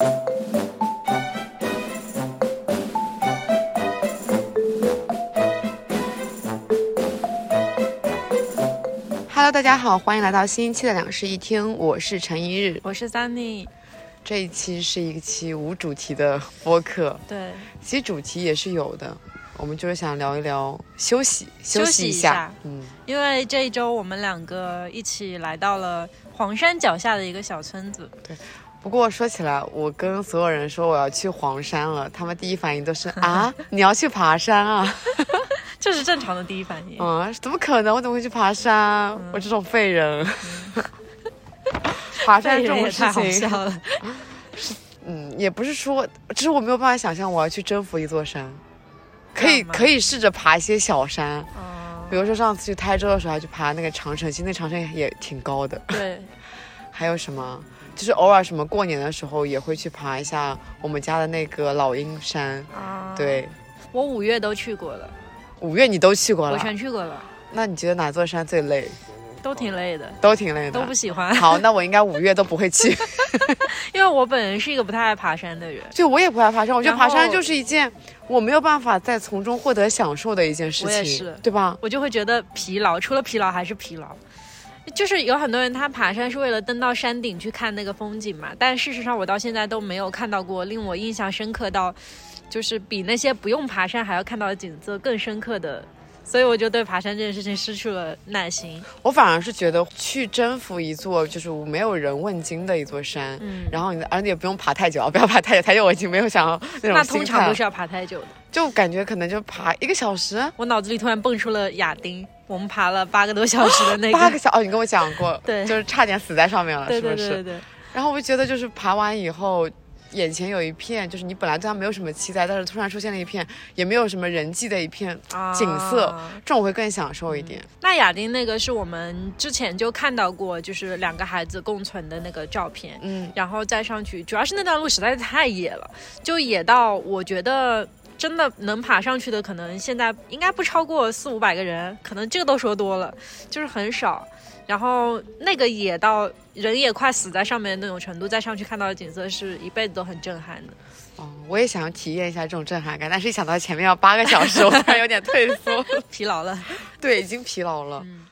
Hello，大家好，欢迎来到新一期的两室一厅，我是陈一日。我是 Sunny，这一期是一期无主题的播客，对，其实主题也是有的，我们就是想聊一聊休息，休息息一一下。嗯，因为这一周我们两个一起来到了黄山脚下的一个小村子，不过说起来，我跟所有人说我要去黄山了，他们第一反应都是 啊，你要去爬山啊？这是正常的第一反应。啊，怎么可能？我怎么会去爬山？我这种废人。爬山这种事情，是。嗯，也不是说，只是我没有办法想象我要去征服一座山。可以可以试着爬一些小山，嗯，比如说上次去台州的时候，还去爬那个长城，其实那长城也挺高的。对，还有什么？就是偶尔什么过年的时候也会去爬一下我们家的那个老鹰山。啊，对，我五月都去过了，五月你都去过了我，全去过了，那你觉得哪座山最累？都挺累的，都挺累的。都不喜欢，好，那我应该五月都不会去。因为我本人是一个不太爱爬山的人。就我也不爱爬山，我觉得爬山就是一件我没有办法在从中获得享受的一件事情，对吧？我就会觉得疲劳，除了疲劳还是疲劳。就是有很多人他爬山是为了登到山顶去看那个风景嘛，但事实上我到现在都没有看到过令我印象深刻到，就是比那些不用爬山还要看到的景色更深刻的，所以我就对爬山这件事情失去了耐心。我反而是觉得去征服一座就是没有人问津的一座山，嗯，然后你而且也不用爬太久啊，不要爬太久，太久我已经没有想要那种那通常都是要爬太久的。就感觉可能就爬一个小时，我脑子里突然蹦出了亚丁，我们爬了八个多小时的那个，八个小哦，你跟我讲过，对 就是差点死在上面了，对是不是？对对对对，然后我就觉得就是爬完以后。眼前有一片，就是你本来对它没有什么期待，但是突然出现了一片，也没有什么人迹的一片啊景色，这种会更享受一点。那亚丁那个是我们之前就看到过，就是两个孩子共存的那个照片，嗯，然后再上去，主要是那段路实在是太野了，就野到我觉得真的能爬上去的，可能现在应该不超过四五百个人，可能这个都说多了，就是很少。然后那个也到人也快死在上面的那种程度，再上去看到的景色是一辈子都很震撼的。哦，我也想体验一下这种震撼感，但是一想到前面要八个小时，我突 然有点退缩。疲劳了，对，已经疲劳了。嗯。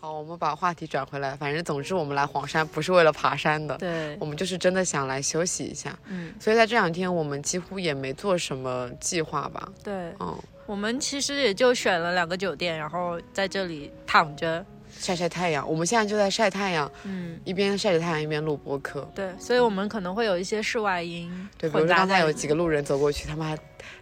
好，我们把话题转回来。反正总之，我们来黄山不是为了爬山的，对我，们就是真的想来休息一下。嗯，所以在这两天，我们几乎也没做什么计划吧。对，嗯，我们其实也就选了两个酒店，然后在这里躺着。晒晒太阳。我们现在就在晒太阳，嗯，一边晒着太阳一边录播客。对，所以我们可能会有一些室外音对，比如说刚才有几个路人走过去，他们还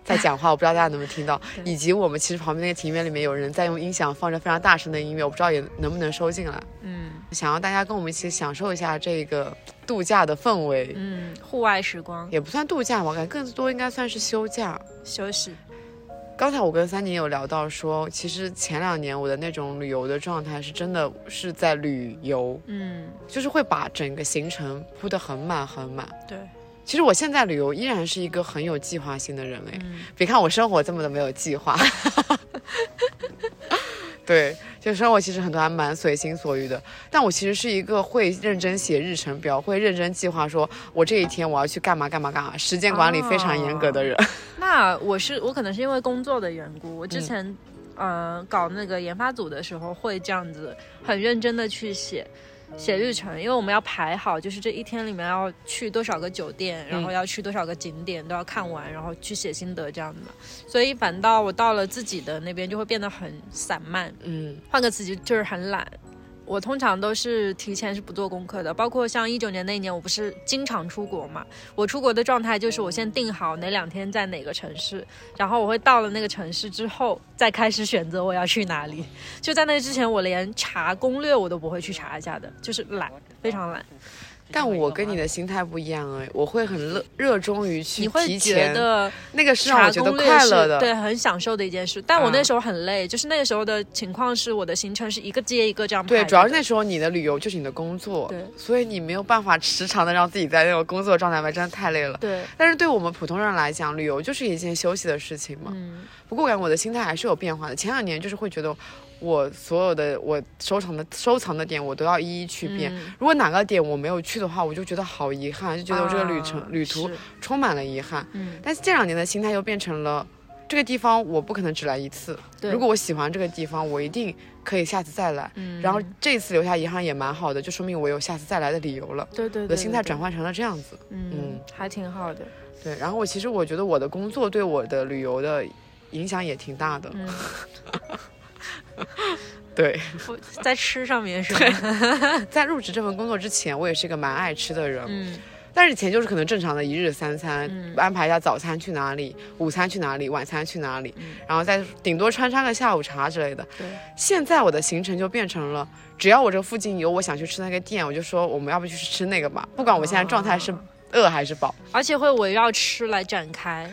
在讲话，我不知道大家能不能听到。以及我们其实旁边那个庭院里面有人在用音响放着非常大声的音乐，我不知道也能不能收进来。嗯想要大家跟我们一起享受一下这个度假的氛围，嗯户外时光也不算度假吧，我感觉更多应该算是休假。休息。刚才我跟三妮有聊到说，其实前两年我的那种旅游的状态是真的是在旅游，嗯，就是会把整个行程铺得很满很满。对，其实我现在旅游依然是一个很有计划性的人哎，嗯。别看我生活这么的没有计划，对，就生活其实很多还蛮随心所欲的。但我其实是一个会认真写日程表，会认真计划，说我这一天我要去干嘛干嘛干嘛，时间管理非常严格的人。那我是我可能是因为工作的缘故，我之前、呃搞那个研发组的时候会这样子很认真的去写。写日程，因为我们要排好，就是这一天里面要去多少个酒店，然后要去多少个景点都要看完，然后去写心得这样子嘛。所以反倒我到了自己的那边就会变得很散漫，嗯换个词就就是很懒。我通常都是提前是不做功课的，包括像一九年那一年，我不是经常出国嘛。我出国的状态就是我先定好哪两天在哪个城市，然后我会到了那个城市之后再开始选择我要去哪里。就在那之前，我连查攻略我都不会去查一下的，就是懒，非常懒。但我跟你的心态不一样哎，我会很热热衷于去你会觉提前，得那个是让我觉得快乐的。对，很享受的一件事。但我啊那时候很累，就是那个时候的情况是我的行程是一个接一个这样排对，主要是那时候你的旅游就是你的工作，对所以你没有办法时常的让自己在那种工作状态外，真的太累了。对，但是对我们普通人来讲，旅游就是一件休息的事情嘛。嗯不过我感觉我的心态还是有变化的。前两年就是会觉得，我所有的我收藏的收藏的点，我都要一一去遍。嗯如果哪个点我没有去的话，我就觉得好遗憾，就觉得我这个旅程、啊旅途充满了遗憾。嗯，但是这两年的心态又变成了，这个地方我不可能只来一次。对如果我喜欢这个地方，我一定可以下次再来。嗯然后这次留下遗憾也蛮好的，就说明我有下次再来的理由了。对对对，我的心态转，换成了这样子。嗯嗯，还挺好的。对，然后我其实我觉得我的工作对我的旅游的影响也挺大的。嗯，对，我在吃上面是吧？在入职这份工作之前，我也是一个蛮爱吃的人。嗯但是以前就是可能正常的一日三餐，嗯安排一下早餐去哪里，午餐去哪里，晚餐去哪里，嗯然后再顶多穿插个下午茶之类的。对，现在我的行程就变成了，只要我这附近有我想去吃那个店，我就说我们要不去吃那个吧，不管我现在状态是饿还是饱。而且会围绕吃来展开。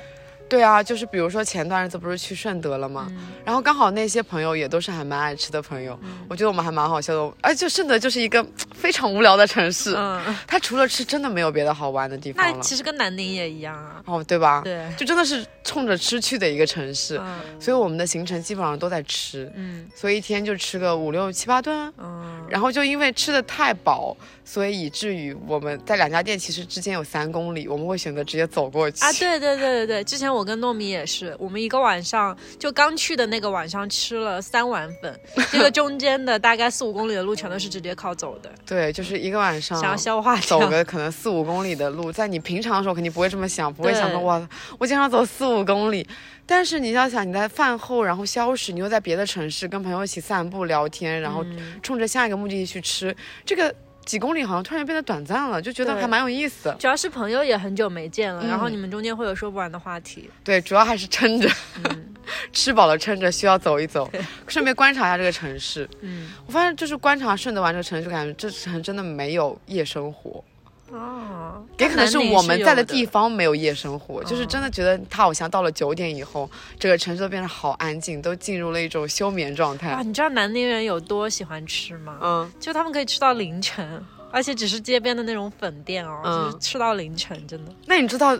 对啊，就是比如说前段日子不是去顺德了吗？嗯然后刚好那些朋友也都是还蛮爱吃的朋友，我觉得我们还蛮好笑的。哎，就顺德就是一个非常无聊的城市，嗯，它除了吃真的没有别的好玩的地方了。那其实跟南宁也一样啊。哦，对吧？对，就真的是冲着吃去的一个城市，嗯所以我们的行程基本上都在吃，嗯所以一天就吃个五六七八顿。嗯，然后就因为吃的太饱，所以以至于我们在两家店其实之间有三公里，我们会选择直接走过去。啊，对对对对对，之前我跟糯米也是，我们一个晚上就刚去的那个晚上吃了三碗粉，这个 中间的大概四五公里的路全都是直接靠走的，对，就是一个晚上想要消化走。个可能四五公里的路，在你平常的时候肯定不会这么想，不会想说哇，我经常走四五公里。但是你要想，你在饭后然后消食，你又在别的城市跟朋友一起散步聊天，然后嗯冲着下一个目的地去吃，这个几公里好像突然变得短暂了，就觉得还蛮有意思的。主要是朋友也很久没见了，嗯然后你们中间会有说不完的话题。对，主要还是撑着，嗯 吃饱了撑着，需要走一走，顺便观察一下这个城市。嗯，我发现就是观察顺德玩这个城市，感觉这城真的没有夜生活，哦，也可能是我们在的地方没有夜生活，就是真的觉得它好像到了九点以后，这个城市都变得好安静，都进入了一种休眠状态。啊。你知道南宁人有多喜欢吃吗？嗯，就他们可以吃到凌晨，而且只是街边的那种粉店哦，嗯就是吃到凌晨，真的。那你知道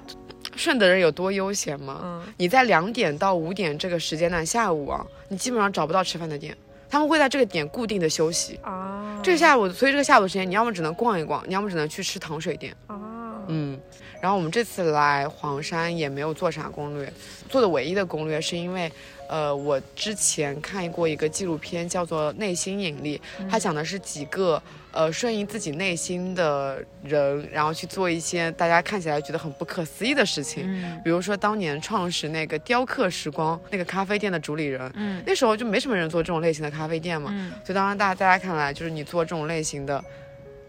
顺德人有多悠闲吗？嗯，你在两点到五点这个时间段，下午啊，你基本上找不到吃饭的店，他们会在这个点固定的休息。啊，这个下午，所以这个下午时间，你要么只能逛一逛，你要么只能去吃糖水店。啊，嗯，然后我们这次来黄山也没有做啥攻略，做的唯一的攻略是因为，呃，我之前看过一个纪录片叫做《内心引力》，它讲的是几个呃顺应自己内心的人，然后去做一些大家看起来觉得很不可思议的事情。嗯比如说当年创始那个雕刻时光那个咖啡店的主理人，嗯那时候就没什么人做这种类型的咖啡店嘛，嗯所以当然大大家看来就是你做这种类型的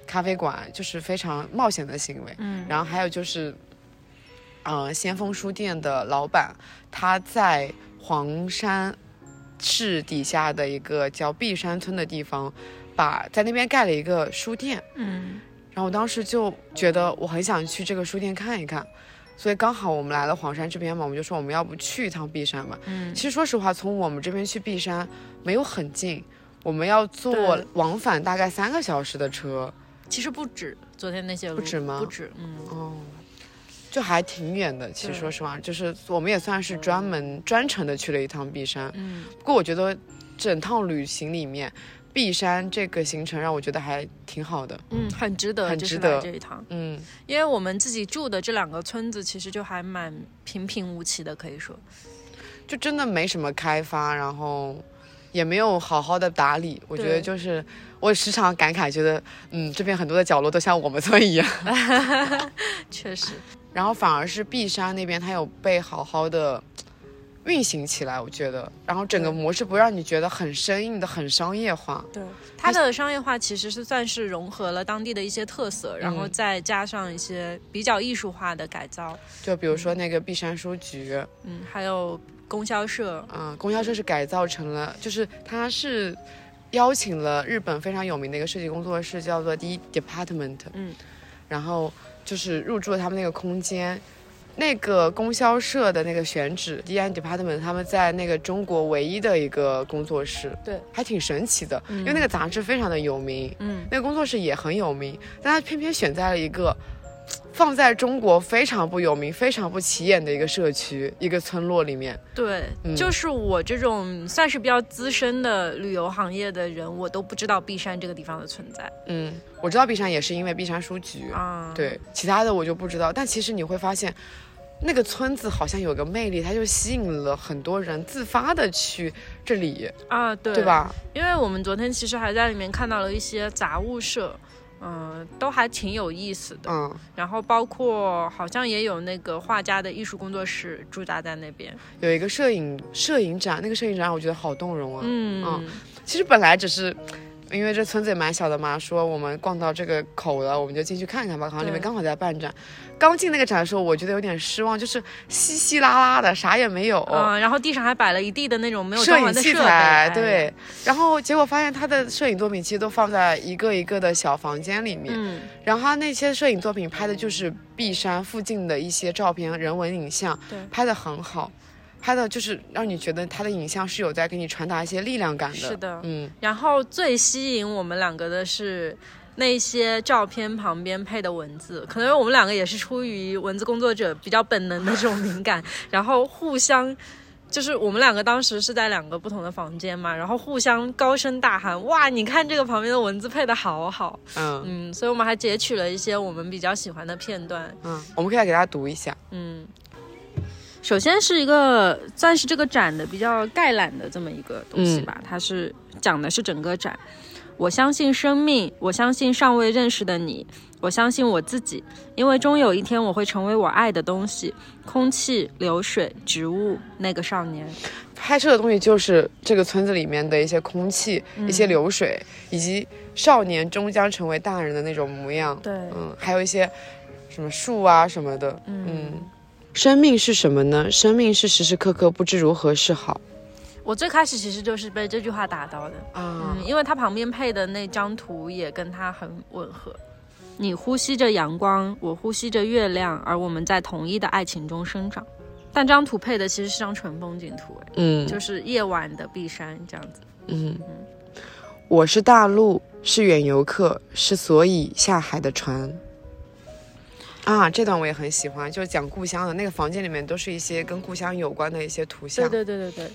咖啡馆就是非常冒险的行为。嗯然后还有就是，呃，先锋书店的老板他在黄山市底下的一个叫碧山村的地方，把在那边盖了一个书店。嗯然后我当时就觉得我很想去这个书店看一看，所以刚好我们来了黄山这边嘛，我们就说我们要不去一趟璧山嘛。嗯其实说实话，从我们这边去璧山没有很近，我们要坐往返大概三个小时的车。其实不止昨天那些，不止吗不止，嗯哦，就还挺远的。其实说实话，就是我们也算是专门专程的去了一趟璧山。嗯不过我觉得整趟旅行里面，璧山这个行程让我觉得还挺好的。嗯，很值得，很值得这一趟，嗯，因为我们自己住的这两个村子其实就还蛮平平无奇的，可以说，就真的没什么开发，然后也没有好好的打理。我觉得就是我时常感慨，觉得嗯，这边很多的角落都像我们村一样。确实，然后反而是璧山那边，它有被好好的运行起来，我觉得。然后整个模式不让你觉得很生硬的、很商业化。对。它的商业化其实是算是融合了当地的一些特色，然后嗯再加上一些比较艺术化的改造，就比如说那个璧山书局，嗯，还有供销社，嗯、供销社是改造成了，就是它是邀请了日本非常有名的一个设计工作室，叫做 D Department，嗯，然后就是入驻了他们那个空间。那个供销社的那个选址，D N Department，他们在那个中国唯一的一个工作室，对，还挺神奇的。因为那个杂志非常的有名，嗯，那个工作室也很有名，但他偏偏选在了一个放在中国非常不有名、非常不起眼的一个社区、一个村落里面。对，嗯就是我这种算是比较资深的旅游行业的人，我都不知道璧山这个地方的存在嗯，我知道璧山也是因为璧山书局，啊。，对，其他的我就不知道。但其实你会发现，那个村子好像有个魅力，它就吸引了很多人自发的去这里，啊，对，对？吧？因为我们昨天其实还在里面看到了一些杂物社，嗯、都还挺有意思的。嗯，然后包括好像也有那个画家的艺术工作室驻扎在那边。有一个摄影摄影展，那个摄影展我觉得好动容啊。嗯嗯其实本来只是。因为这村子也蛮小的嘛，说我们逛到这个口了，我们就进去看看吧。好像里面刚好在办展。刚进那个展的时候，我觉得有点失望，就是稀稀拉拉的，啥也没有。嗯，然后地上还摆了一地的那种没有摄影器装完的设备，材，哎对，然后结果发现他的摄影作品其实都放在一个一个的小房间里面，嗯，然后他那些摄影作品拍的就是璧山附近的一些照片、人文影像，对。拍的很好，拍的就是让你觉得他的影像是有在给你传达一些力量感的，是的。嗯，然后最吸引我们两个的是那些照片旁边配的文字，可能我们两个也是出于文字工作者比较本能的这种敏感，然后互相。就是我们两个当时是在两个不同的房间嘛，然后互相高声大喊：“哇，你看这个旁边的文字配的好好。”嗯嗯，所以我们还截取了一些我们比较喜欢的片段。嗯，我们可以来给大家读一下，嗯，首先是一个算是这个展的比较概览的这么一个东西吧，它是讲的是整个展。我相信生命，我相信尚未认识的你，我相信我自己，因为终有一天我会成为我爱的东西：空气、流水、植物，那个少年。拍摄的东西就是这个村子里面的一些空气、一些流水，以及少年终将成为大人的那种模样，对，嗯，还有一些什么树啊什么的，嗯。嗯，生命是什么呢？生命是时时刻刻不知如何是好我最开始其实就是被这句话打到的。啊。嗯，因为它旁边配的那张图也跟它很吻合。你呼吸着阳光，我呼吸着月亮，而我们在同一的爱情中生长。但这张图配的其实是张纯风景图，哎，嗯就是夜晚的碧山这样子。嗯，我是大陆，是远游客，是所以下海的船。啊，这段我也很喜欢，就是讲故乡的那个房间里面都是一些跟故乡有关的一些图像。对对对对对，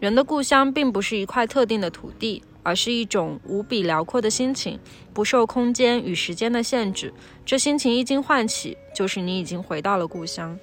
人的故乡并不是一块特定的土地，而是一种无比辽阔的心情，不受空间与时间的限制。这心情一经唤起，就是你已经回到了故乡。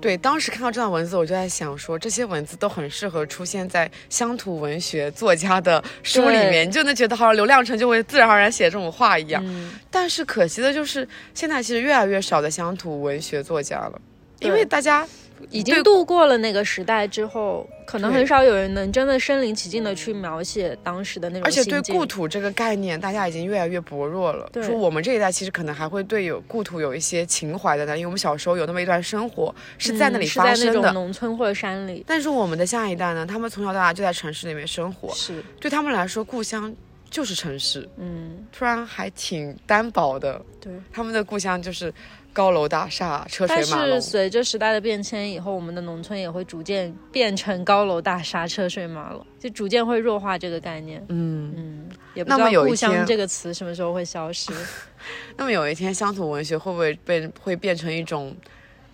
对，当时看到这段文字，我就在想说，这些文字都很适合出现在乡土文学作家的书里面，你就能觉得好像刘亮程就会自然而然写这种话一样。嗯，但是可惜的就是，现在其实越来越少的乡土文学作家了，因为大家已经度过了那个时代之后，可能很少有人能真的身临其境的去描写当时的那种而且对故土这个概念，大家已经越来越薄弱了。说我们这一代其实可能还会对有故土有一些情怀的呢，因为我们小时候有那么一段生活是在那里嗯是在那发生的。种农村或者山里。但是我们的下一代呢，他们从小到大就在城市里面生活，是，对他们来说，故乡就是城市，嗯，突然还挺单薄的。对。他们的故乡就是高楼大厦、车水马龙是。随着时代的变迁以后，我们的农村也会逐渐变成高楼大厦、车水马龙，就逐渐会弱化这个概念。嗯，嗯，也不知道“故有一天乡”这个词什么时候会消失。那么有一天，乡土文学会不会被会变成一种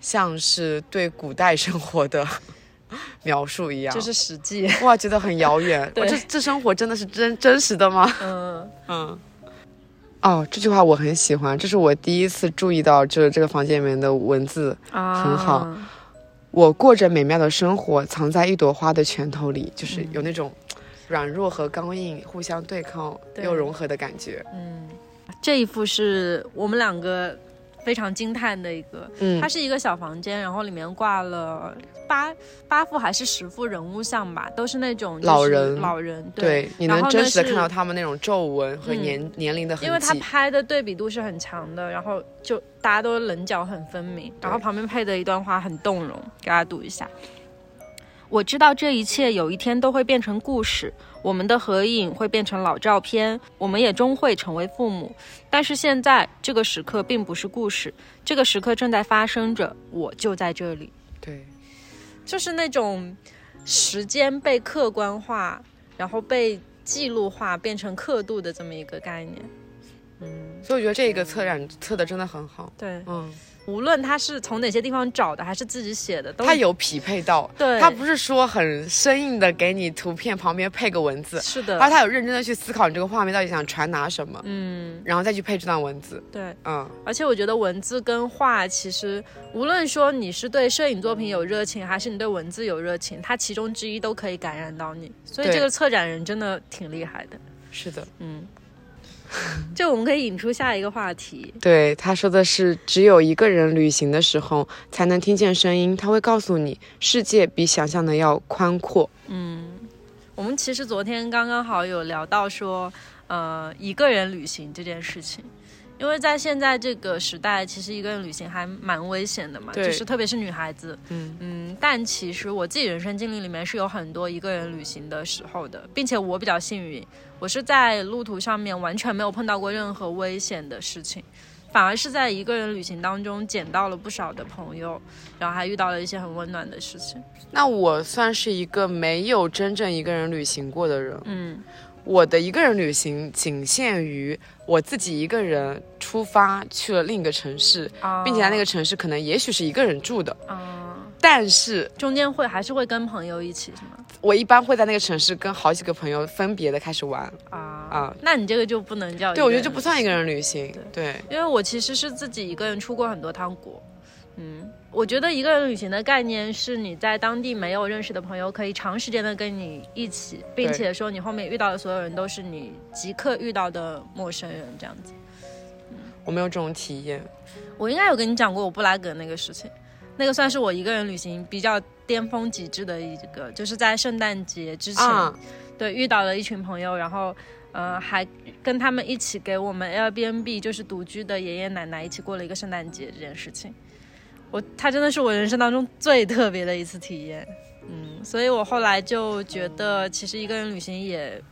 像是对古代生活的描述一样？就是《史记》。哇，觉得很遥远。这这生活真的是真真实的吗？嗯，嗯。哦，这句话我很喜欢，这是我第一次注意到就是这个房间里面的文字。啊，很好。我过着美妙的生活，藏在一朵花的拳头里，就是嗯有那种软弱和刚硬互相对抗又融合的感觉。嗯，这一幅是我们两个非常惊叹的一个，嗯它是一个小房间，然后里面挂了八八幅还是十幅人物像吧，都是那种是老人老人对，你能真实的是看到他们那种皱纹和嗯年、年龄的痕迹。因为他拍的对比度是很强的，然后就大家都棱角很分明，然后旁边配的一段话很动容，给大家读一下。我知道这一切有一天都会变成故事，我们的合影会变成老照片，我们也终会成为父母。但是现在这个时刻并不是故事，这个时刻正在发生着，我就在这里。对，就是那种时间被客观化，然后被记录化，变成刻度的这么一个概念。嗯，所以我觉得这个策展测的真的很好。对，嗯，无论他是从哪些地方找的，还是自己写的，都他有匹配到，对他不是说很生硬的给你图片旁边配个文字，是的，而他有认真的去思考你这个画面到底想传达什么，嗯，然后再去配这段文字。对。嗯，而且我觉得文字跟画，其实无论说你是对摄影作品有热情，还是你对文字有热情，它其中之一都可以感染到你。所以这个策展人真的挺厉害的。是的，嗯，这我们可以引出下一个话题。对，他说的是，只有一个人旅行的时候才能听见声音，他会告诉你，世界比想象的要宽阔。嗯我们其实昨天刚刚好有聊到说，呃，一个人旅行这件事情。因为在现在这个时代，其实一个人旅行还蛮危险的嘛，就是特别是女孩子，嗯嗯，但其实我自己人生经历里面是有很多一个人旅行的时候的，并且我比较幸运，我是在路途上面完全没有碰到过任何危险的事情，反而是在一个人旅行当中捡到了不少的朋友，然后还遇到了一些很温暖的事情。那我算是一个没有真正一个人旅行过的人，嗯我的一个人旅行仅限于我自己一个人出发去了另一个城市，啊。并且在那个城市可能也许是一个人住的，啊、但是中间会还是会跟朋友一起是吗？我一般会在那个城市跟好几个朋友分别的开始玩。啊。啊。那你这个就不能叫对，我觉得就不算一个人旅行。对，因为我其实是自己一个人出过很多趟国，嗯，我觉得一个人旅行的概念是你在当地没有认识的朋友，可以长时间的跟你一起，并且说你后面遇到的所有人都是你即刻遇到的陌生人，这样子。我没有这种体验。我应该有跟你讲过我布拉格那个事情，那个算是我一个人旅行比较巅峰极致的一个，就是在圣诞节之前，啊，对，遇到了一群朋友，然后呃还跟他们一起给我们 Airbnb 就是独居的爷爷奶奶一起过了一个圣诞节这件事情。我它真的是我人生当中最特别的一次体验，嗯，所以我后来就觉得其实一个人旅行也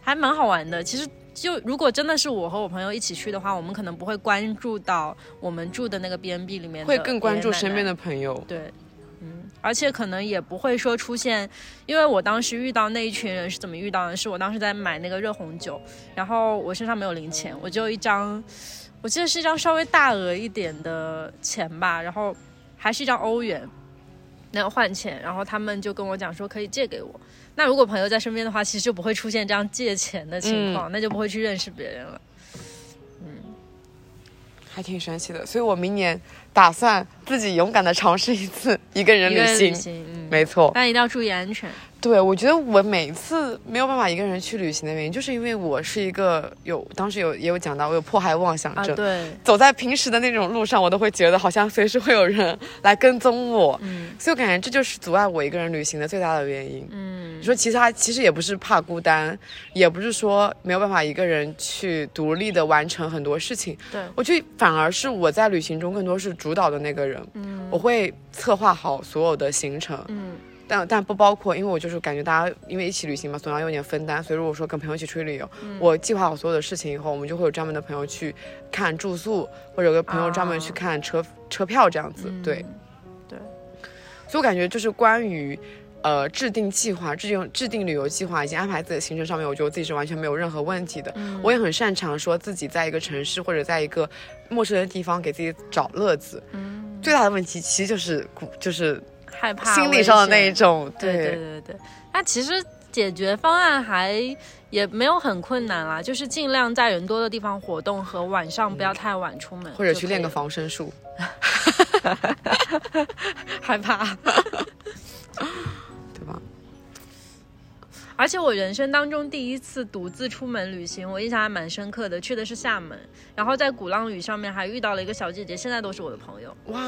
还蛮好玩的。其实就如果真的是我和我朋友一起去的话，我们可能不会关注到我们住的那个 B&B 里面会更关注身边的。的朋友。对，嗯，而且可能也不会说出现，因为我当时遇到那一群人是怎么遇到的？是我当时在买那个热红酒，然后我身上没有零钱，我就一张，我记得是一张稍微大额一点的钱吧，然后还是一张欧元，那个换钱，然后他们就跟我讲说可以借给我。那如果朋友在身边的话，其实就不会出现这样借钱的情况，那就不会去认识别人了。还挺神奇的，所以我明年打算自己勇敢的尝试一次一个人一个人旅行。旅行，嗯，没错，但一定要注意安全。对我觉得我每次没有办法一个人去旅行的原因，就是因为我是一个有当时有也有讲到我有迫害妄想啊，症，对，走在平时的那种路上，我都会觉得好像随时会有人 来跟踪我，嗯。所以我感觉这就是阻碍我一个人旅行的最大的原因。嗯。你说其他其实也不是怕孤单，也不是说没有办法一个人去独立的完成很多事情，对，我觉得反而是我在旅行中更多是主导的那个人，嗯。我会策划好所有的行程，嗯但但不包括，因为我就是感觉大家因为一起旅行嘛，总要有点分担，所以如果说跟朋友一起出去旅游，嗯我计划好所有的事情以后，我们就会有专门的朋友去看住宿，或者有个朋友专门去啊看车、车票这样子，对，对，所以我感觉就是关于。呃，制定计划、制定制定旅游计划以及安排自己的行程上面，我觉得我自己是完全没有任何问题的。嗯我也很擅长说自己在一个城市或者在一个陌生的地方给自己找乐子。嗯，最大的问题其实就是孤就是害怕心理上的那一，种，对对对对。那其实解决方案还也没有很困难啦，就是尽量在人多的地方活动和晚上不要太晚出门，或者去练个防身术。了，害怕。对吧？而且我人生当中第一次独自出门旅行，我印象还蛮深刻的，去的是厦门，然后在鼓浪屿上面还遇到了一个小姐姐，现在都是我的朋友。哇，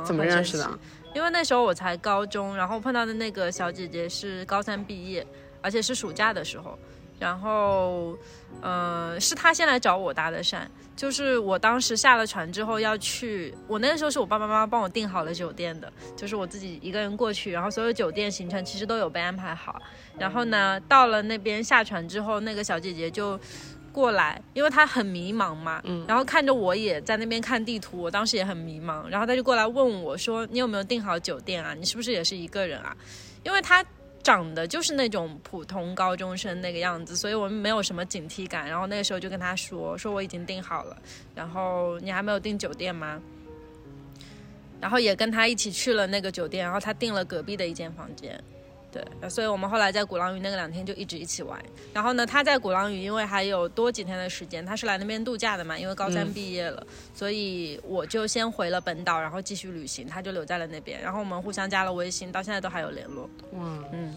嗯怎么认识的啊？因为那时候我才高中，然后碰到的那个小姐姐是高三毕业，而且是暑假的时候。然后，呃，呃，是她先来找我搭的讪。就是我当时下了船之后要去，我那个时候是我爸爸妈妈帮我订好了酒店的，就是我自己一个人过去，然后所有酒店行程其实都有被安排好。然后呢，到了那边下船之后，那个小姐姐就过来，因为他很迷茫嘛，嗯，然后看着我也在那边看地图，我当时也很迷茫，然后他就过来问我说：“你有没有订好酒店啊？你是不是也是一个人啊？”因为他。长得就是那种普通高中生那个样子，所以我们没有什么警惕感。然后那个时候就跟他说：“说我已经订好了，然后你还没有订酒店吗？”然后也跟他一起去了那个酒店，然后他订了隔壁的一间房间。对，所以我们后来在鼓浪屿那个两天就一直一起玩。然后呢，他在鼓浪屿，因为还有多几天的时间，他是来那边度假的嘛，因为高三毕业了，所以我就先回了本岛，然后继续旅行，他就留在了那边。然后我们互相加了微信，到现在都还有联络。哇，嗯。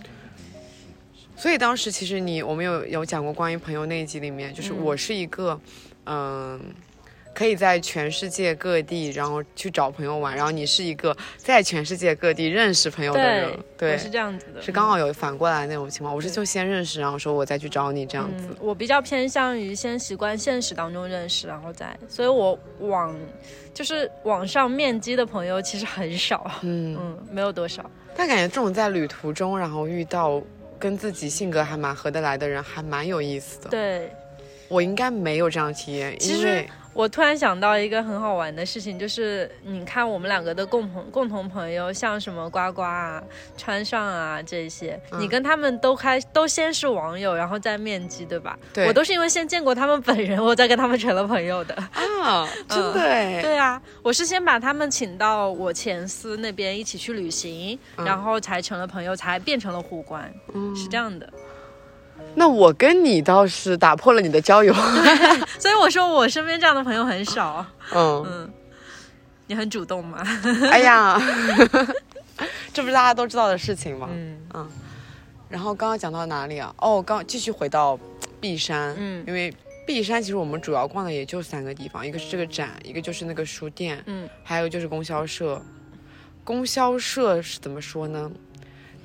所以当时其实你，我们有有讲过关于朋友那一集里面，就是我是一个，嗯。可以在全世界各地，然后去找朋友玩。然后你是一个在全世界各地认识朋友的人，对，是这样子的，是刚好有反过来那种情况。我是就先认识，然后说我再去找你这样子。我比较偏向于先习惯现实当中认识，然后再，所以我网就是网上面基的朋友其实很少，嗯嗯，没有多少。但感觉这种在旅途中，然后遇到跟自己性格还蛮合得来的人，还蛮有意思的。对，我应该没有这样体验，因为。我突然想到一个很好玩的事情，就是你看我们两个的共同共同朋友，像什么呱呱啊、川上啊这些，你跟他们都开都先是网友，然后再面基，对吧？对。我都是因为先见过他们本人，我再跟他们成了朋友的。啊，真的？对啊，我是先把他们请到我前司那边一起去旅行，然后才成了朋友，才变成了互关。嗯，是这样的。那我跟你倒是打破了你的交友，所以我说我身边这样的朋友很少。嗯嗯，你很主动吗？哎呀，这不是大家都知道的事情吗？嗯嗯。然后刚刚讲到哪里啊？哦，刚继续回到璧山。嗯，因为璧山其实我们主要逛的也就三个地方，一个是这个展，一个就是那个书店，嗯，还有就是供销社。供销社是怎么说呢？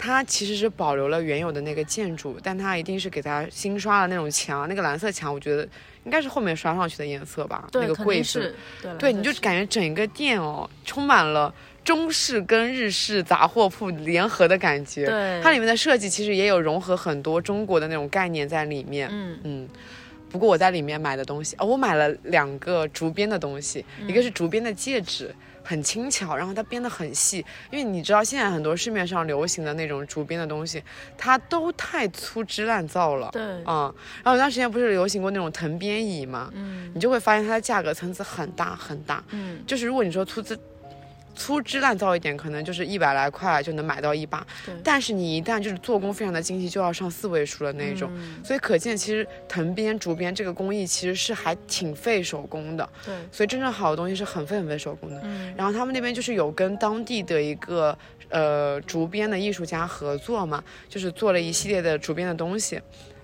它其实是保留了原有的那个建筑，但它一定是给它新刷了那种墙，那个蓝色墙，我觉得应该是后面刷上去的颜色吧。那个柜子，对，你就感觉整个店哦，充满了中式跟日式杂货铺联合的感觉。对，它里面的设计其实也有融合很多中国的那种概念在里面。嗯嗯。不过我在里面买的东西，哦，我买了两个竹编的东西，一个是竹编的戒指。很轻巧，然后它编得很细，因为你知道现在很多市面上流行的那种竹编的东西，它都太粗制滥造了。对，嗯，然后有段时间不是流行过那种藤编椅嘛？嗯，你就会发现它的价格层次很大很大。嗯，就是如果你说粗制。粗制滥造一点，可能就是一百来块就能买到一把。但是你一旦就是做工非常的精细，就要上四位数的那种。嗯。所以可见，其实藤编、竹编这个工艺其实是还挺费手工的。对。所以真正好的东西是很费很费手工的。嗯。然后他们那边就是有跟当地的一个呃竹编的艺术家合作嘛，就是做了一系列的竹编的东西，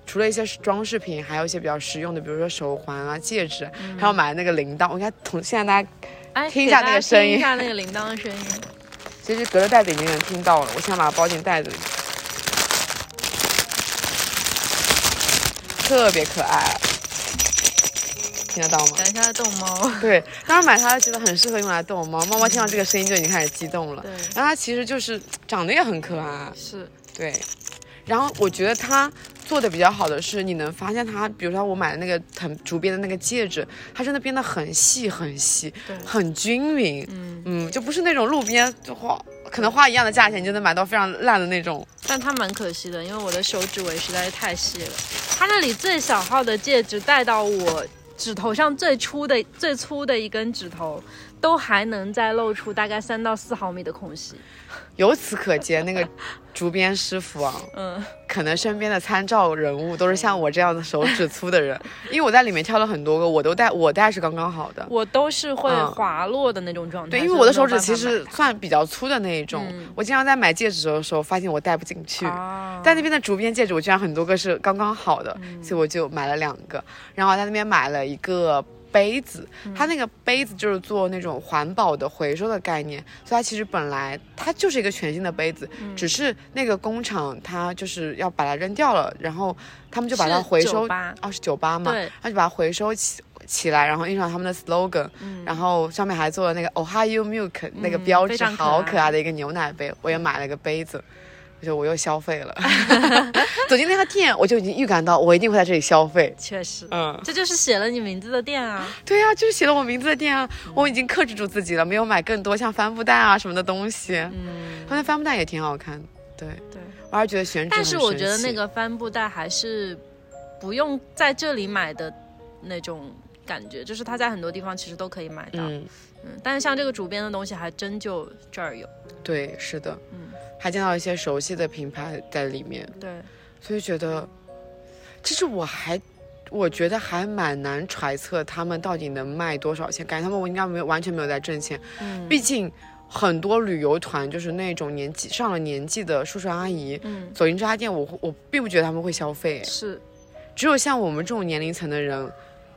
除了一些装饰品，还有一些比较实用的，比如说手环啊、戒指，还有买那个铃铛。我看从现在大家。听一下那个声音，听一下那个铃铛的声音。其实隔着袋子已经能听到了，我现在把它包进袋子里，特别可爱，听得到吗？等一下逗猫。对，当时买它觉得很适合用来逗猫，猫猫听到这个声音就已经开始激动了。对，然后它其实就是长得也很可爱。是。对，然后我觉得它。做的比较好的是，你能发现它，比如说我买的那个藤竹编的那个戒指，它真的编得很细很细，很均匀，嗯嗯，就不是那种路边就花可能花一样的价钱，就能买到非常烂的那种。但它蛮可惜的，因为我的手指围实在是太细了。它那里最小号的戒指戴到我指头上最粗的最粗的一根指头，都还能再露出大概三到四毫米的空隙。由此可见，那个竹编师傅啊，嗯，可能身边的参照人物都是像我这样的手指粗的人，因为我在里面挑了很多个，我都戴，我戴是刚刚好的，我都是会滑落的那种状态。对，因为我的手指其实算比较粗的那一种，我经常在买戒指的时候发现我戴不进去，但那边的竹编戒指我居然很多个是刚刚好的，所以我就买了两个，然后在那边买了一个。杯子，它那个杯子就是做那种环保的回收的概念，所以它其实本来它就是一个全新的杯子，只是那个工厂它就是要把它扔掉了，然后他们就把它回收哦是酒吧嘛，对。他就把它回收起起来，然后印上他们的 slogan，、然后上面还做了那个 Ohio Milk 那个标志，可好可爱的一个牛奶杯，我也买了个杯子。我觉得我又消费了，走进那个店，我就已经预感到我一定会在这里消费。确实，嗯，这就是写了你名字的店啊。对呀、就是写了我名字的店啊，我已经克制住自己了，没有买更多像帆布袋啊什么的东西。嗯，他那帆布袋也挺好看，对对。我还是觉得选址但是我觉得那个帆布袋还是不用在这里买的那种感觉，就是它在很多地方其实都可以买到。嗯，嗯，但是像这个主编的东西，还真就这儿有。对，是的，嗯，还见到一些熟悉的品牌在里面，对，所以觉得，其实我还。我觉得还蛮难揣测他们到底能卖多少钱，感觉他们我应该没有完全没有在挣钱，嗯，毕竟很多旅游团就是那种年纪上了年纪的叔叔阿姨，嗯走进这家店，我我并不觉得他们会消费，是只有像我们这种年龄层的人，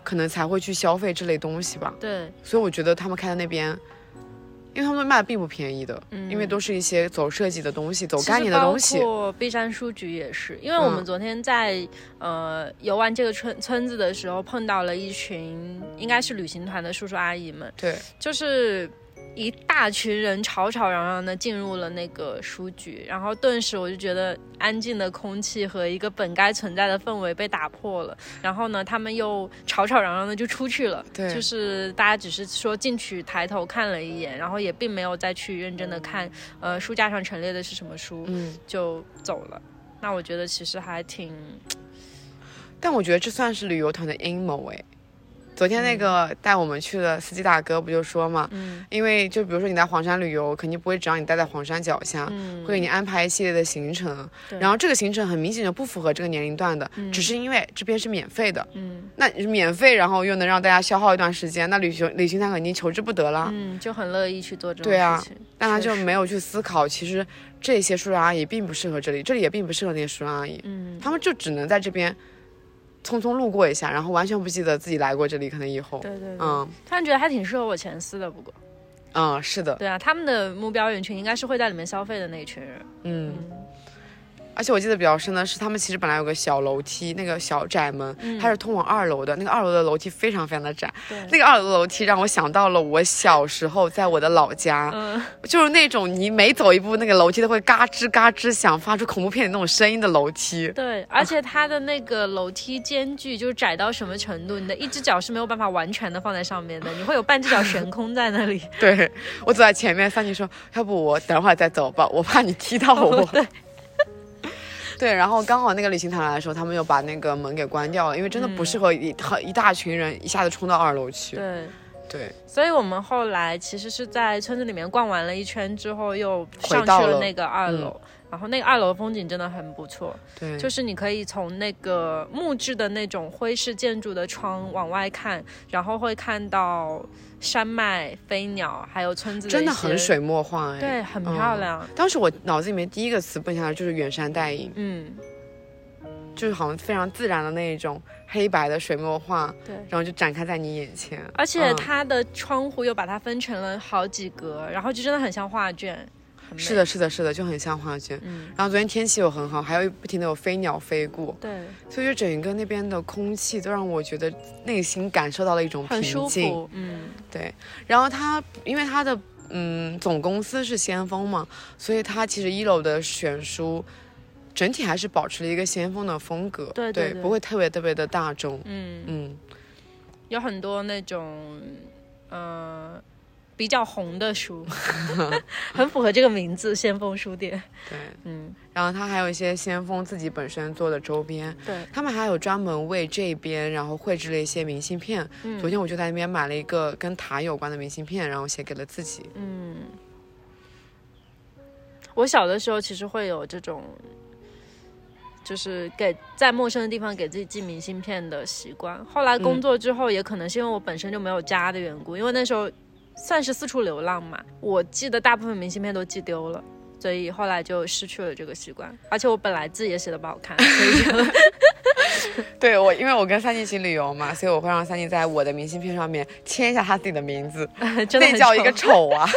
可能才会去消费这类东西吧。对，所以我觉得他们开在那边，因为他们卖的并不便宜的，嗯。因为都是一些走设计的东西、走概念的东西。包。括碧山书局也是，因为我们嗯。昨天在、呃游玩这个村村子的时候，碰到了一群应该是旅行团的叔叔阿姨们，对，就是一大群人吵吵嚷嚷的进入了那个书局，然后顿时我就觉得安静的空气和一个本该存在的氛围被打破了。然后呢，他们又吵吵嚷嚷的就出去了，对就是大家只是说进去抬头看了一眼，然后也并没有再去认真的看，呃，书架上陈列的是什么书，嗯，就走了。那我觉得其实还挺，但我觉得这算是旅游团的阴谋哎。昨天那个带我们去的司机大哥不就说嘛，嗯因为就比如说你在黄山旅游，肯定不会只让你待在黄山脚下，嗯，会给你安排一系列的行程，对然后这个行程很明显就不符合这个年龄段的，只是因为这边是免费的，嗯那免费然后又能让大家消耗一段时间，那旅行旅行团肯定求之不得了。嗯，就很乐意去做这种对啊事情。但他就没有去思考，其实这些叔叔阿姨并不适合这里，这里也并不适合那些叔叔阿姨，嗯，他们就只能在这边匆匆路过一下，然后完全不记得自己来过这里，可能以后，对对对。嗯突然觉得还挺适合我前司的，不过，嗯，是的，对啊，他们的目标人群应该是会在里面消费的那一群人。嗯。而且我记得比较深的是，他们其实本来有个小楼梯，那个小窄门，它是通往二楼的。那个二楼的楼梯非常非常的窄，对，那个二楼的楼梯让我想到了我小时候在我的老家，嗯，就是那种你每走一步，那个楼梯都会嘎吱嘎吱响，发出恐怖片里那种声音的楼梯。对，而且它的那个楼梯间距就是窄到什么程度，你的一只脚是没有办法完全的放在上面的，你会有半只脚悬空在那里。对我走在前面，三妮说：“要不我等会儿再走吧，我怕你踢到我。对，对，然后刚好那个旅行团来的时候，他们又把那个门给关掉了，因为真的不适合一很一大群人一下子冲到二楼去。对，对，所以我们后来其实是在村子里面逛完了一圈之后，又上去了了那个二楼。然后那个二楼风景真的很不错，对，就是你可以从那个木质的那种徽式建筑的窗往外看，然后会看到山脉、飞鸟，还有村子的真的很，水墨画哎。对，很漂亮。当时我脑子里面第一个词蹦下来就是远山带影，嗯，就是好像非常自然的那一种黑白的水墨画，对。然后就展开在你眼前。而且嗯它的窗户又把它分成了好几格，然后就真的很像画卷。很美是的，，是的，是的，就很像画卷。嗯，然后昨天天气又很好，还有不停的有飞鸟飞过，对，所以就整个那边的空气都让我觉得内心感受到了一种很舒平静。服。嗯，对，然后它因为它的嗯总公司是先锋嘛，所以它其实一楼的选书整体还是保持了一个先锋的风格，对对对。不会特别特别的大众。嗯，嗯，有很多那种，呃，比较红的书，很符合这个名字——先锋书店。对。嗯，然后它还有一些先锋自己本身做的周边，对，他们还有专门为这边然后绘制了一些明信片。嗯昨天我就在那边买了一个跟塔有关的明信片，然后写给了自己。嗯，我小的时候其实会有这种，就是给在陌生的地方给自己寄明信片的习惯。后来工作之后，也可能是因为我本身就没有家的缘故，因为那时候算是四处流浪嘛，我寄的大部分明信片都寄丢了。所以后来就失去了这个习惯，而且我本来字也写的不好看，所以就 对我，因为我跟三弟一起旅游嘛，所以我会让三弟在我的明信片上面签一下他自己的名字，那叫一个丑啊。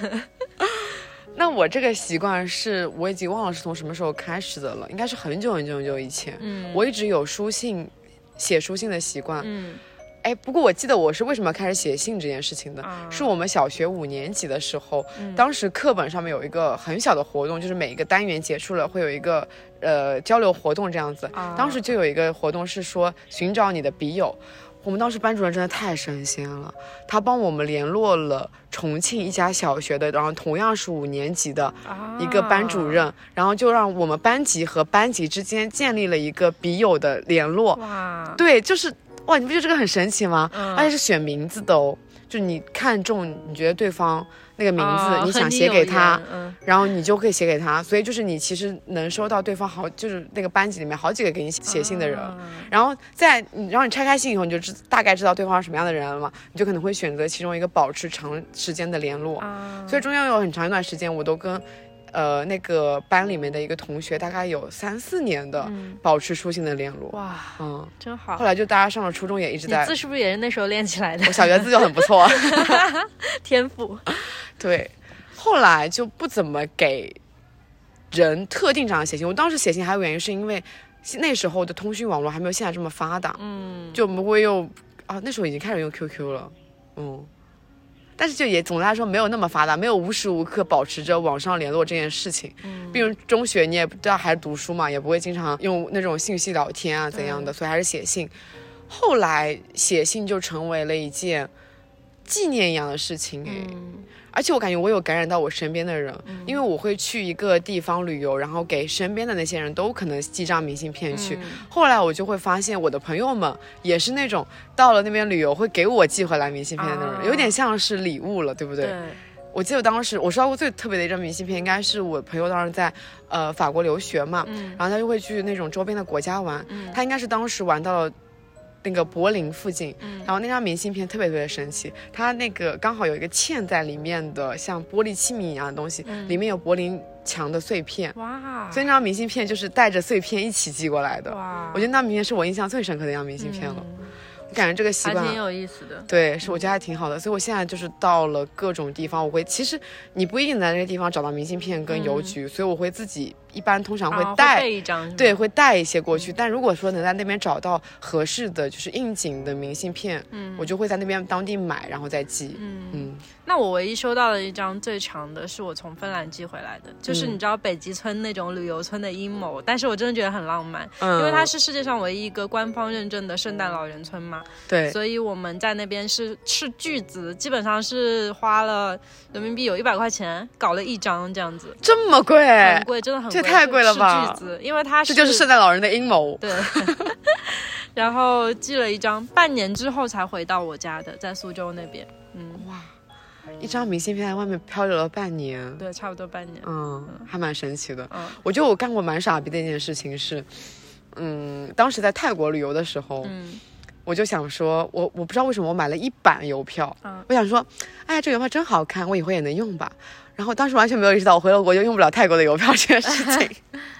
那我这个习惯是我已经忘了是从什么时候开始的了，应该是很久很久很久以前。嗯，我一直有书信、写书信的习惯。嗯哎，不过我记得我是为什么开始写信这件事情的，啊是我们小学五年级的时候，嗯当时课本上面有一个很小的活动，就是每一个单元结束了会有一个呃交流活动这样子。啊当时就有一个活动是说寻找你的笔友。我们当时班主任真的太神仙了，他帮我们联络了重庆一家小学的，然后同样是五年级的一个班主任，然后就让我们班级和班级之间建立了一个笔友的联络。哇，对，就是哇，你不觉得这个很神奇吗？嗯。而且是选名字的哦，就你看中你觉得对方那个名字，啊你想写给他，嗯。然后你就可以写给他，所以就是你其实能收到对方好，就是那个班级里面好几个给你写信的人，啊。然后在你然后你拆开信以后，你就知大概知道对方是什么样的人了嘛，你就可能会选择其中一个保持长时间的联络，啊，所以中间有很长一段时间我都跟。呃，那个班里面的一个同学，大概有三四年的嗯保持书信的联络，哇，嗯，真好后。来就大家上了初中也一直在字是不是也是那时候练起来的我？小学字就很不错，天赋对，后来就不怎么给人特定这样写信。我当时写信还有原因是因为那时候的通讯网络还没有现在这么发达，嗯，就不会用啊，那时候已经开始用 QQ 了，嗯。但是就也总的来说没有那么发达，没有无时无刻保持着网上联络这件事情。嗯毕竟中学你也不知道还是读书嘛，也不会经常用那种信息聊天啊怎样的，所以还是写信。后来写信就成为了一件纪念一样的事情哎，嗯而且我感觉我有感染到我身边的人，因为我会去一个地方旅游，然后给身边的那些人都可能寄张明信片去。嗯后来我就会发现，我的朋友们也是那种到了那边旅游会给我寄回来明信片的那种人，啊有点像是礼物了，对不对？对，我记得当时我收到过最特别的一张明信片，应该是我朋友当时在呃法国留学嘛，嗯然后他就会去那种周边的国家玩，嗯他应该是当时玩到了。那个柏林附近，嗯。然后那张明信片特别特别神奇，它那个刚好有一个嵌在里面的像玻璃器皿一样的东西，嗯。里面有柏林墙的碎片，哇，所以那张明信片就是带着碎片一起寄过来的。哇，我觉得那张明信片是我印象最深刻的一张明信片了，嗯。我感觉这个习惯挺有意思的。对，是我觉得还挺好的，所以我现在就是到了各种地方，我会其实你不一定在那个地方找到明信片跟邮局，所以我会自己一般通常啊会带，备一张，对，会带一些过去。但如果说能在那边找到合适的就是应景的明信片，嗯。我就会在那边当地买，然后再寄。嗯。嗯，那我唯一收到的一张最长的是我从芬兰寄回来的，就是嗯。你知道北极村那种旅游村的阴谋，但是我真的觉得很浪漫，嗯因为它是世界上唯一一个官方认证的圣诞老人村嘛，对，所以我们在那边是斥巨资，基本上是花了人民币有一百块钱搞了一张这样子，这么贵，很贵，真的很贵，这太贵了吧斥巨资，因为它这就是圣诞老人的阴谋。对，然后寄了一张，半年之后才回到我家的，在苏州那边。嗯，哇，一张明信片在外面漂流了半年，对，差不多半年。嗯，还蛮神奇的。嗯我觉得我干过蛮傻逼的一件事情是，嗯，当时在泰国旅游的时候，嗯我就想说，我我不知道为什么我买了一版邮票，嗯我想说，哎呀，这邮票真好看，我以后也能用吧。然后当时完全没有意识到，我回了国就用不了泰国的邮票这件事情，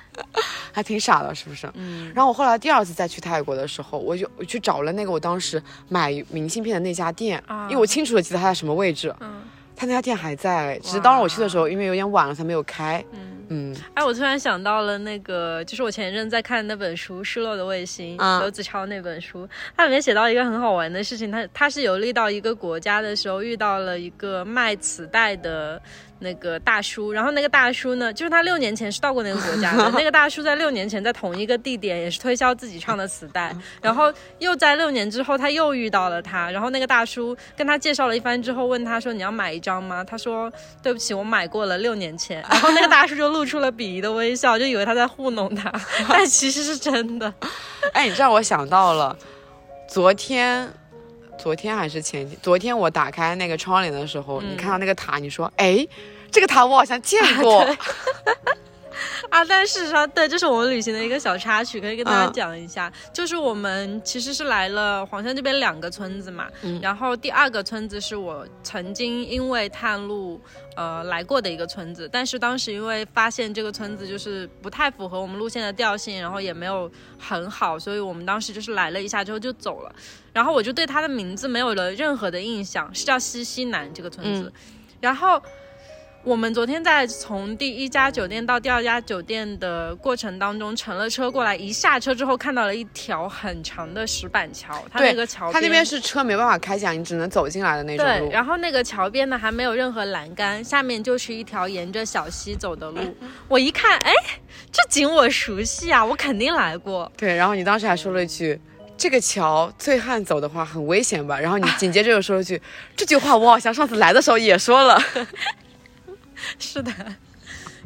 还挺傻的，是不是？嗯然后我后来第二次再去泰国的时候，我就我去找了那个我当时买明信片的那家店，啊因为我清楚的记得它在什么位置，嗯他那家店还在，只是当时我去的时候，因为有点晚了，才没有开。嗯。嗯，哎，我突然想到了那个，就是我前一阵在看那本书《失落的卫星》，嗯刘子超那本书，它里面写到一个很好玩的事情，他他是游历到一个国家的时候，遇到了一个卖磁带的。那个大叔，然后那个大叔呢，就是他六年前是到过那个国家的。那个大叔在六年前在同一个地点也是推销自己唱的磁带，然后又在六年之后他又遇到了他，然后那个大叔跟他介绍了一番之后，问他说：“你要买一张吗？”他说：“对不起，我买过了，六年前。”然后那个大叔就露出了鄙夷的微笑，就以为他在糊弄他，但其实是真的。哎，你这让我想到了昨天。昨天还是前天？昨天我打开那个窗帘的时候，嗯你看到那个塔，你说，哎，这个塔我好像见过。啊，但事实上，对，这是我们旅行的一个小插曲，可以跟大家嗯讲一下。就是我们其实是来了黄山这边两个村子嘛，嗯然后第二个村子是我曾经因为探路呃来过的一个村子，但是当时因为发现这个村子就是不太符合我们路线的调性，然后也没有很好，所以我们当时就是来了一下之后就走了。然后我就对它的名字没有了任何的印象，是叫西西南这个村子。然后我们昨天在从第一家酒店到第二家酒店的过程当中乘了车过来，一下车之后看到了一条很长的石板桥，它对那个桥它那边是车没办法开讲，你只能走进来的那种对，然后那个桥边呢还没有任何栏杆，下面就是一条沿着小溪走的路。我一看，哎，这景我熟悉啊，我肯定来过。对，然后你当时还说了一句。这个桥醉汉走的话很危险吧？然后你紧接着又说了句，这句话我好像上次来的时候也说了。是的。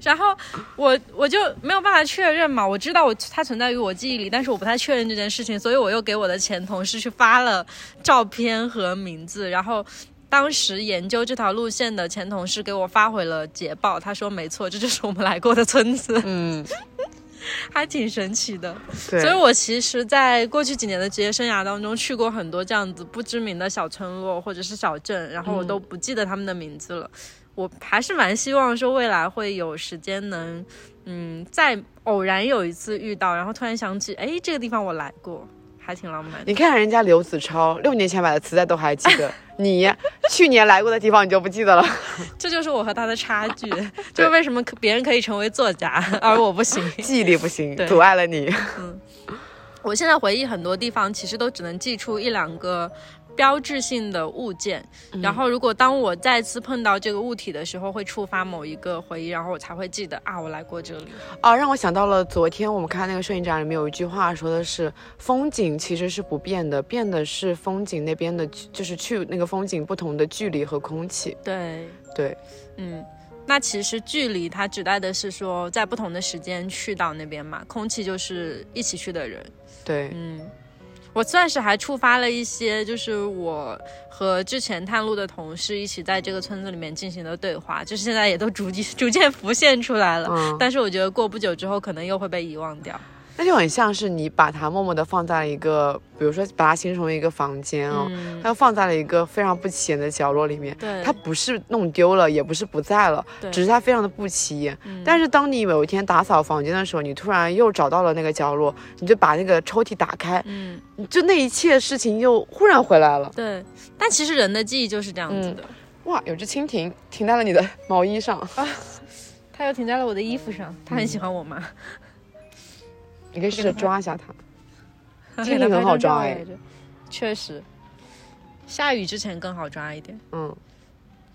然后我我就没有办法确认嘛，我知道我它存在于我记忆里，但是我不太确认这件事情，所以我又给我的前同事去发了照片和名字，然后当时研究这条路线的前同事给我发回了捷报，他说没错，这就是我们来过的村子，嗯，还挺神奇的。所以我其实，在过去几年的职业生涯当中，去过很多这样子不知名的小村落或者是小镇，然后我都不记得他们的名字了。我还是蛮希望说未来会有时间能，嗯，再偶然有一次遇到，然后突然想起，哎，这个地方我来过，还挺浪漫的。你看人家刘子超六年前买的磁带都还记得，你去年来过的地方你就不记得了。这就是我和他的差距，就是为什么可别人可以成为作家，而我不行。记忆力不行，阻碍了你。嗯我现在回忆很多地方，其实都只能记出一两个标志性的物件，然后如果当我再次碰到这个物体的时候，会触发某一个回忆，然后我才会记得啊，我来过这里。哦，让我想到了昨天我们看那个摄影展里面有一句话说的是，风景其实是不变的，变的是风景那边的，就是去那个风景不同的距离和空气。对，对，嗯。那其实距离它指代的是说，在不同的时间去到那边嘛，空气就是一起去的人。对，嗯，我算是还触发了一些，就是我和之前探路的同事一起在这个村子里面进行的对话，就是现在也都逐渐逐渐浮现出来了。嗯，但是我觉得过不久之后，可能又会被遗忘掉。那就很像是你把它默默的放在了一个，比如说把它形容为一个房间哦，嗯，它又放在了一个非常不起眼的角落里面。对，它不是弄丢了，也不是不在了，对只是它非常的不起眼。嗯但是当你有一天打扫房间的时候，你突然又找到了那个角落，你就把那个抽屉打开，嗯，就那一切事情又忽然回来了。对。但其实人的记忆就是这样子的，哇，有只蜻蜓停在了你的毛衣上啊，它又停在了我的衣服上，它很喜欢我吗？你可以试着抓一下它。真的很好抓哎确实，下雨之前更好抓一点。嗯，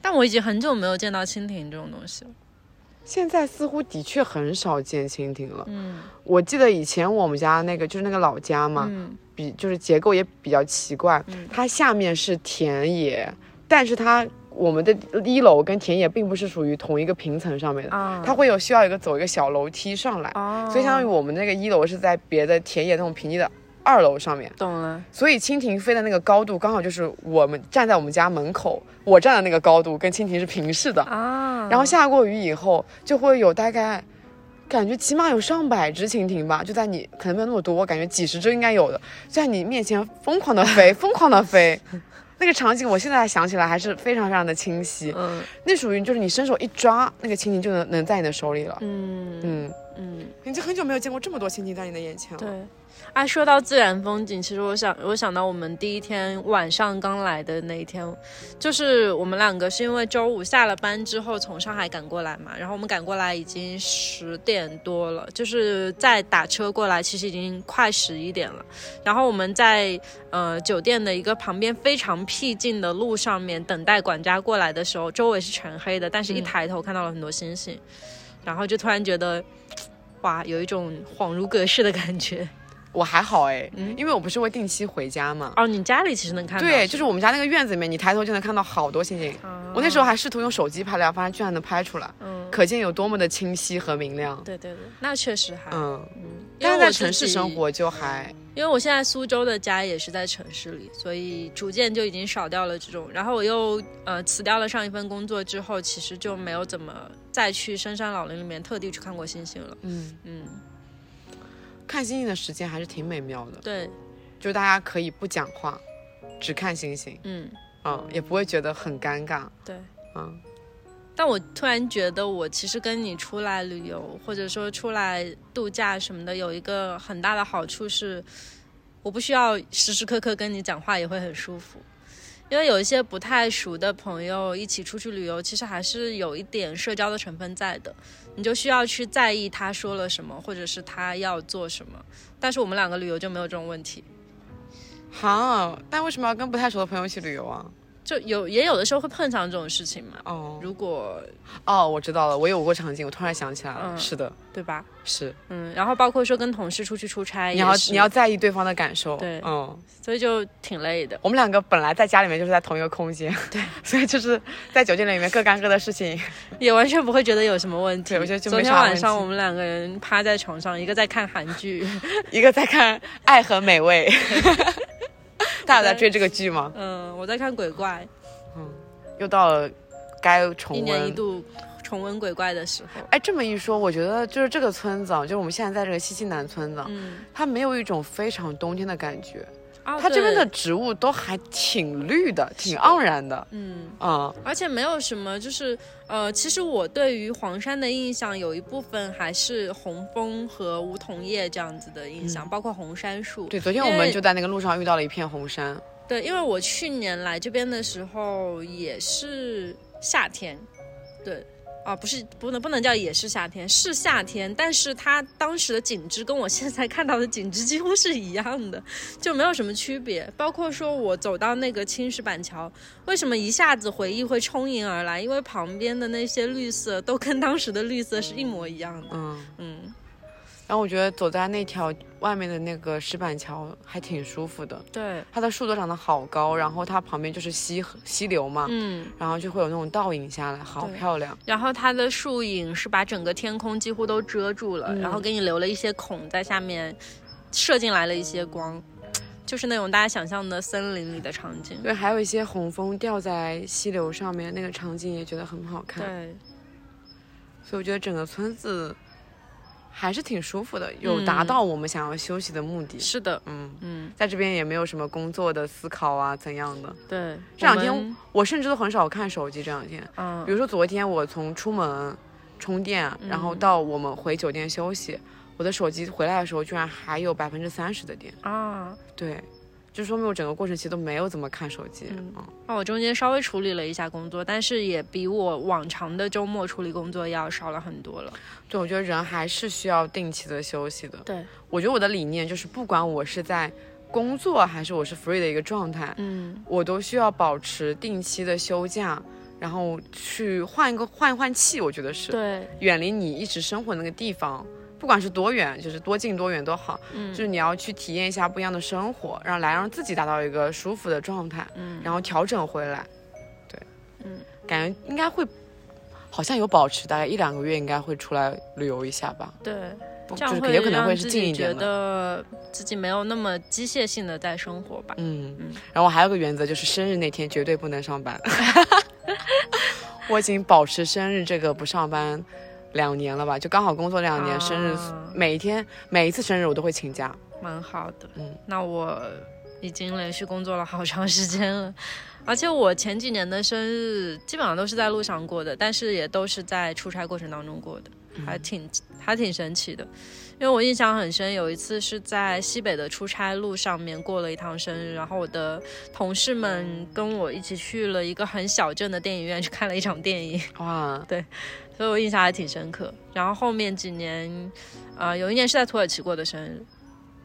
但我已经很久没有见到蜻蜓这种东西了。现在似乎的确很少见蜻蜓了。嗯我记得以前我们家那个就是那个老家嘛，嗯比就是结构也比较奇怪，嗯它下面是田野，但是它我们的一楼跟田野并不是属于同一个平层上面的，啊，它会有需要一个走一个小楼梯上来，哦，所以相当于我们那个一楼是在别的田野那种平地的二楼上面，懂了。所以蜻蜓飞的那个高度刚好就是我们站在我们家门口，我站的那个高度跟蜻蜓是平视的，啊，然后下过雨以后就会有大概。感觉起码有上百只蜻蜓吧，就在你可能没有那么多，我感觉几十只应该有的，在你面前疯狂的飞，疯狂的飞，那个场景我现在想起来还是非常非常的清晰。嗯那属于就是你伸手一抓，那个蜻蜓就能能在你的手里了。嗯嗯，嗯，已经很久没有见过这么多星星在你的眼前了。对。啊，说到自然风景，其实我想，我想到我们第一天晚上刚来的那一天，就是我们两个是因为周五下了班之后从上海赶过来嘛，然后我们赶过来已经十点多了，就是再打车过来，其实已经快十一点了。然后我们在呃酒店的一个旁边非常僻静的路上面等待管家过来的时候，周围是全黑的，但是一抬头看到了很多星星，然后就突然觉得，哇，有一种恍如隔世的感觉。我还好哎，嗯。因为我不是会定期回家嘛。哦，你家里其实能看到，对，就是我们家那个院子里面，你抬头就能看到好多星星。啊。我那时候还试图用手机拍了，发现居然能拍出来，嗯，可见有多么的清晰和明亮。对对对，那确实还，嗯，嗯，因但是在城市生，活就还因为我现在苏州的家也是在城市里，所以逐渐就已经少掉了这种。然后我又呃辞掉了上一份工作之后，其实就没有怎么再去深山老林里面特地去看过星星了。嗯，嗯，看星星的时间还是挺美妙的，对，就大家可以不讲话，只看星星，嗯，嗯，也不会觉得很尴尬，对。嗯，但我突然觉得，我其实跟你出来旅游，或者说出来度假什么的，有一个很大的好处是，我不需要时时刻刻跟你讲话，也会很舒服。因为有一些不太熟的朋友一起出去旅游，其实还是有一点社交的成分在的，你就需要去在意他说了什么，或者是他要做什么。但是我们两个旅游就没有这种问题，好，但为什么要跟不太熟的朋友一起旅游啊？就有也有的时候会碰上这种事情嘛。哦如果哦，我知道了，我有过场景，我突然想起来了，嗯是的，对吧？是，嗯，然后包括说跟同事出去出差，你要你要在意对方的感受，对嗯。所以就挺累的。我们两个本来在家里面就是在同一个空间，对，所以就是在酒店里面各干各的事情。也完全不会觉得有什么问题。对我觉得就昨没啥问天晚上我们两个人趴在床上，一个在看韩剧，一个在看《爱和美味》，大家在追这个剧吗？嗯，我在看鬼怪，嗯又到了该重温一。年一度重温鬼怪的时候。哎，这么一说，我觉得就是这个村子啊，就是我们现在在这个西溪南村子啊，嗯，它没有一种非常冬天的感觉，啊它这边的植物都还挺绿的，挺盎然的。嗯，嗯，而且没有什么，就是呃，其实我对于黄山的印象有一部分还是红枫和梧桐叶这样子的印象，包括红杉树。嗯对，昨天我们就在那个路上遇到了一片红杉。对，因为我去年来这边的时候也是夏天，对，啊，不是不能不能叫也是夏天，是夏天，但是它当时的景致跟我现在看到的景致几乎是一样的，就没有什么区别。包括说我走到那个青石板桥，为什么一下子回忆会充盈而来？因为旁边的那些绿色都跟当时的绿色是一模一样的。嗯，嗯，然后我觉得走在那条外面的那个石板桥还挺舒服的，对，它的树都长得好高，然后它旁边就是溪河溪流嘛，嗯。然后就会有那种倒影下来，好漂亮。然后它的树影是把整个天空几乎都遮住了，嗯然后给你留了一些孔在下面，射进来了一些光，就是那种大家想象的森林里的场景。对，还有一些红枫掉在溪流上面，那个场景也觉得很好看。对，所以我觉得整个村子还是挺舒服的，有嗯达到我们想要休息的目的。是的，嗯，嗯，在这边也没有什么工作的思考啊，怎样的。对。这两天我甚至都很少看手机。这两天，嗯比如说昨天我从出门充电，然后到我们回酒店休息，我的手机回来的时候居然还有百分之三十的电。啊，对，就说明我整个过程其实都没有怎么看手机。嗯嗯那我中间稍微处理了一下工作，但是也比我往常的周末处理工作要少了很多了。对，我觉得人还是需要定期的休息的。对，我觉得我的理念就是，不管我是在工作还是我是 free 的一个状态，嗯，我都需要保持定期的休假，然后去换一个换一换气。我觉得是对，远离你一直生活那个地方，不管是多远，就是多近多远都好，嗯就是你要去体验一下不一样的生活，然后来让自己达到一个舒服的状态，嗯，然后调整回来。对，嗯，感觉应该会。好像有保持，大概一两个月应该会出来旅游一下吧，对，不这样会就是有可能会是近一点的。得自己没有那么机械性的在生活吧。嗯嗯，然后我还有个原则，就是生日那天绝对不能上班。我已经保持生日这个不上班两年了吧，就刚好工作两年，生日啊每一天每一次生日我都会请假。蛮好的。嗯，那我已经连续工作了好长时间了，而且我前几年的生日基本上都是在路上过的，但是也都是在出差过程当中过的，还挺还挺神奇的。因为我印象很深，有一次是在西北的出差路上面过了一趟生日，然后我的同事们跟我一起去了一个很小镇的电影院去看了一场电影。哇，对所以我印象还挺深刻。然后后面几年，呃，有一年是在土耳其过的生日，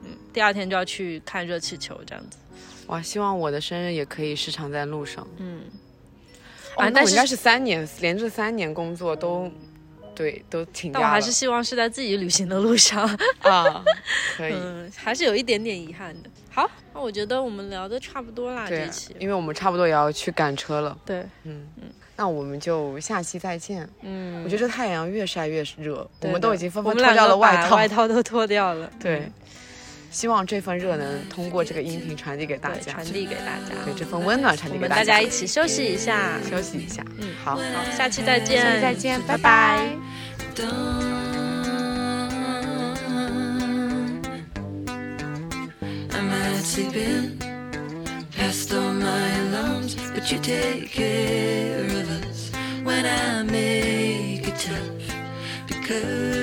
嗯，第二天就要去看热气球这样子，哇！希望我的生日也可以时常在路上。嗯，哦，啊但是那我应该是三年，连着三年工作都，对，都请假了。但我还是希望是在自己旅行的路上，啊，可以。嗯，还是有一点点遗憾的。好，那我觉得我们聊的差不多啦，对这期，因为我们差不多也要去赶车了。对，嗯嗯那我们就下期再见。嗯，我觉得这太阳越晒越热，我们都已经纷我纷脱掉了外套。外套都脱掉了，对嗯，希望这份热能通过这个音频传递给大，家，传递给大家。对这份温暖传递我们给大大家一起休息一下，休息一下。嗯好，好，下期再见，下期再见，拜拜。拜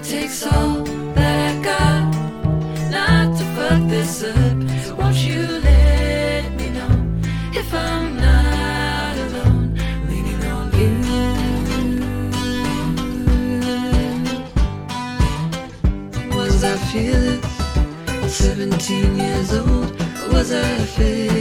it takes all that I got not to fuck this up. So won't you let me know if I'm not alone, leaning on you? Was I fearless? 17 years old, was I faking